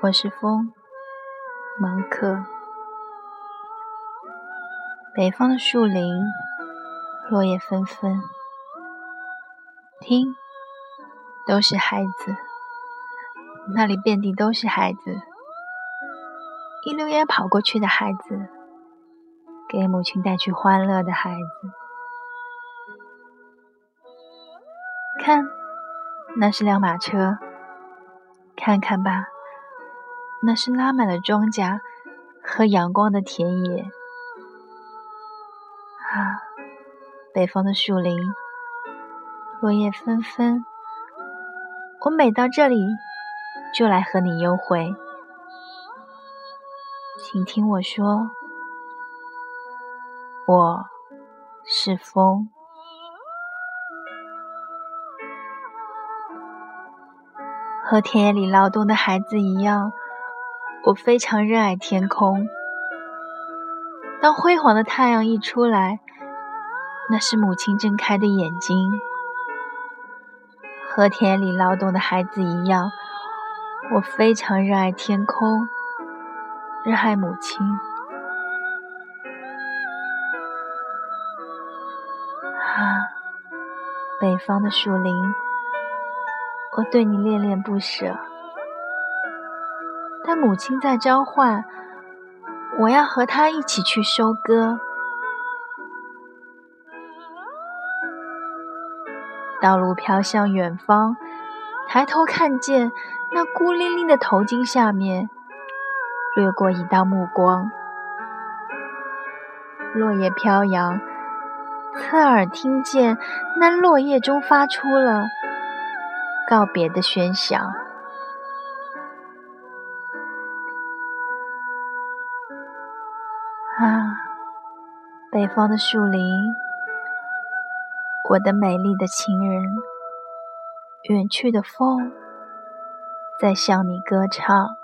我是风，芒克。北方的树林，落叶纷纷，听，都是孩子，那里遍地都是孩子。一溜烟跑过去的孩子，给母亲带去欢乐的孩子。看，那是辆马车，看看吧。那是拉满了庄稼和阳光的田野啊！北方的树林，落叶纷纷。我每到这里，就来和你幽会。请听我说，我是风，和田野里劳动的孩子一样。我非常热爱天空。当辉煌的太阳一出来，那是母亲睁开的眼睛。和田里劳动的孩子一样，我非常热爱天空，热爱母亲。啊，北方的树林，我对你恋恋不舍。但母亲在召唤，我要和她一起去收割。道路飘向远方，抬头看见那孤零零的头巾下面，掠过一道目光。落叶飘扬，侧耳听见那落叶中发出了告别的喧响。啊，北方的树林，我的美丽的情人，远去的风在向你歌唱。